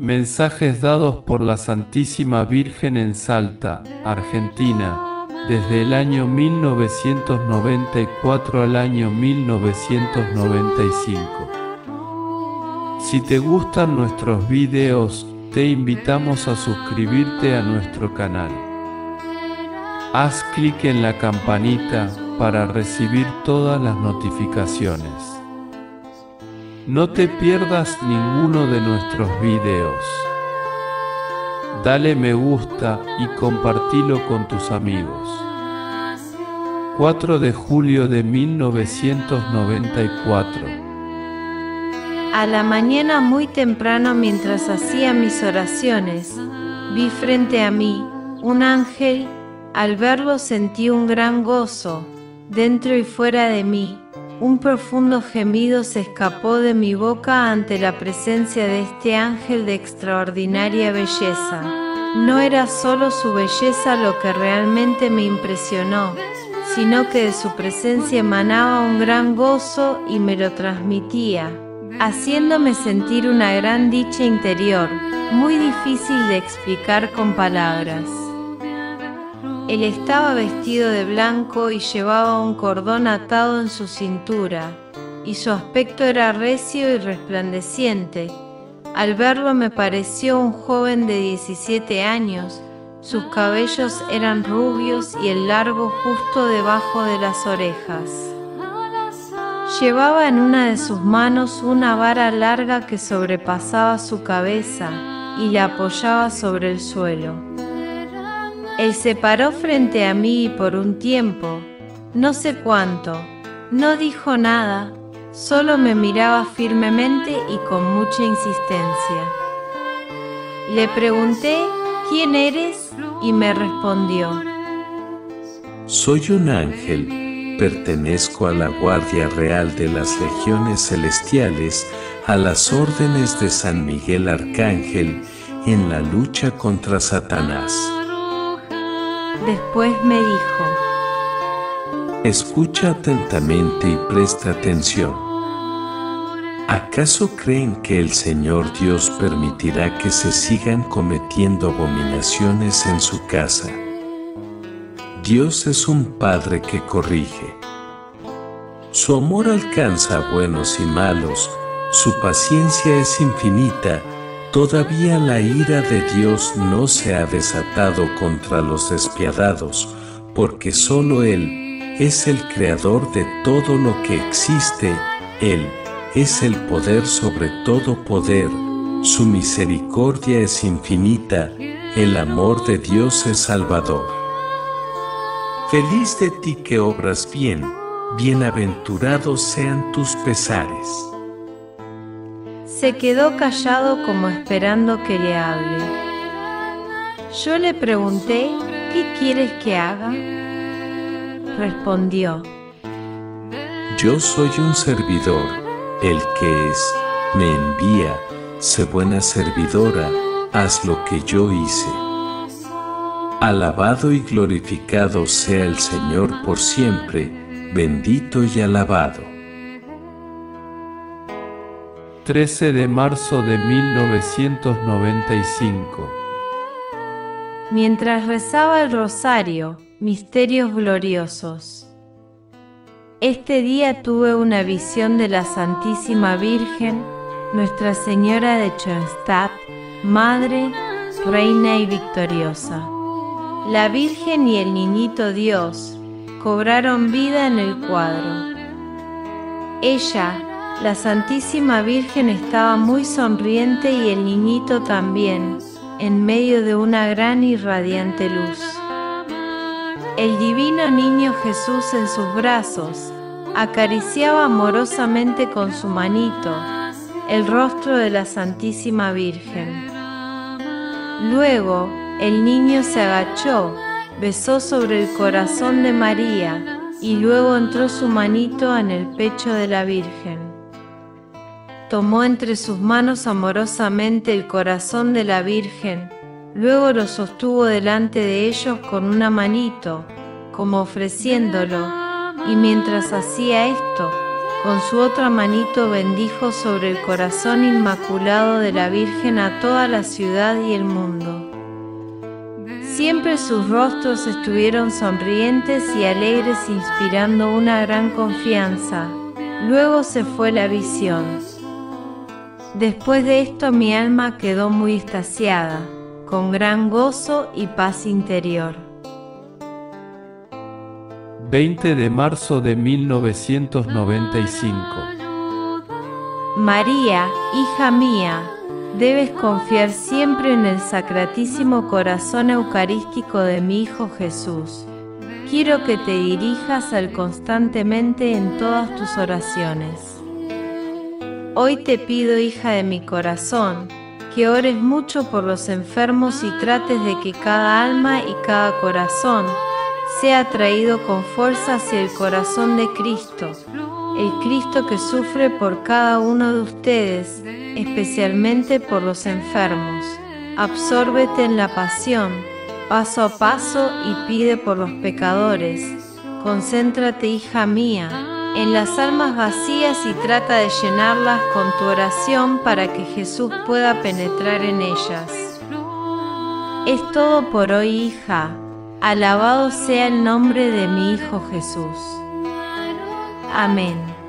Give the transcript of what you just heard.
Mensajes dados por la Santísima Virgen en Salta, Argentina, desde el año 1994 al año 1995. Si te gustan nuestros videos, te invitamos a suscribirte a nuestro canal. Haz clic en la campanita para recibir todas las notificaciones. No te pierdas ninguno de nuestros videos. Dale me gusta y compartilo con tus amigos. 4 de julio de 1994. A la mañana muy temprano mientras hacía mis oraciones, vi frente a mí un ángel, al verlo sentí un gran gozo, dentro y fuera de mí un profundo gemido se escapó de mi boca ante la presencia de este ángel de extraordinaria belleza. No era solo su belleza lo que realmente me impresionó, sino que de su presencia emanaba un gran gozo y me lo transmitía, haciéndome sentir una gran dicha interior, muy difícil de explicar con palabras. Él estaba vestido de blanco y llevaba un cordón atado en su cintura, y su aspecto era recio y resplandeciente. Al verlo me pareció un joven de 17 años, sus cabellos eran rubios y el largo justo debajo de las orejas. Llevaba en una de sus manos una vara larga que sobrepasaba su cabeza y la apoyaba sobre el suelo. Él se paró frente a mí por un tiempo, no sé cuánto, no dijo nada, solo me miraba firmemente y con mucha insistencia. Le pregunté, ¿quién eres? y me respondió. Soy un ángel, pertenezco a la Guardia Real de las Legiones Celestiales, a las órdenes de San Miguel Arcángel, en la lucha contra Satanás. Después me dijo, Escucha atentamente y presta atención. ¿Acaso creen que el Señor Dios permitirá que se sigan cometiendo abominaciones en su casa? Dios es un Padre que corrige. Su amor alcanza a buenos y malos, su paciencia es infinita Todavía la ira de Dios no se ha desatado contra los despiadados, porque solo Él es el creador de todo lo que existe, Él es el poder sobre todo poder, su misericordia es infinita, el amor de Dios es salvador. Feliz de ti que obras bien, bienaventurados sean tus pesares se quedó callado como esperando que le hable. Yo le pregunté, ¿qué quieres que haga? Respondió, Yo soy un servidor, el que es, me envía, sé buena servidora, haz lo que yo hice. Alabado y glorificado sea el Señor por siempre, bendito y alabado. 13 de marzo de 1995. Mientras rezaba el rosario, misterios gloriosos. Este día tuve una visión de la Santísima Virgen, Nuestra Señora de Schoenstatt, Madre, Reina y Victoriosa. La Virgen y el Niñito Dios cobraron vida en el cuadro. Ella, la Santísima Virgen estaba muy sonriente y el niñito también, en medio de una gran y radiante luz. El divino niño Jesús en sus brazos acariciaba amorosamente con su manito el rostro de la Santísima Virgen. Luego el niño se agachó, besó sobre el corazón de María y luego entró su manito en el pecho de la Virgen tomó entre sus manos amorosamente el corazón de la Virgen, luego lo sostuvo delante de ellos con una manito, como ofreciéndolo, y mientras hacía esto, con su otra manito bendijo sobre el corazón inmaculado de la Virgen a toda la ciudad y el mundo. Siempre sus rostros estuvieron sonrientes y alegres inspirando una gran confianza. Luego se fue la visión. Después de esto mi alma quedó muy extasiada, con gran gozo y paz interior. 20 de marzo de 1995 María, hija mía, debes confiar siempre en el sacratísimo corazón eucarístico de mi Hijo Jesús. Quiero que te dirijas al constantemente en todas tus oraciones. Hoy te pido, hija de mi corazón, que ores mucho por los enfermos y trates de que cada alma y cada corazón sea traído con fuerza hacia el corazón de Cristo, el Cristo que sufre por cada uno de ustedes especialmente por los enfermos. Absórbete en la pasión, paso a paso y pide por los pecadores. Concéntrate, hija mía, en las almas vacías y trata de llenarlas con tu oración para que Jesús pueda penetrar en ellas. Es todo por hoy, hija. Alabado sea el nombre de mi Hijo Jesús. Amén.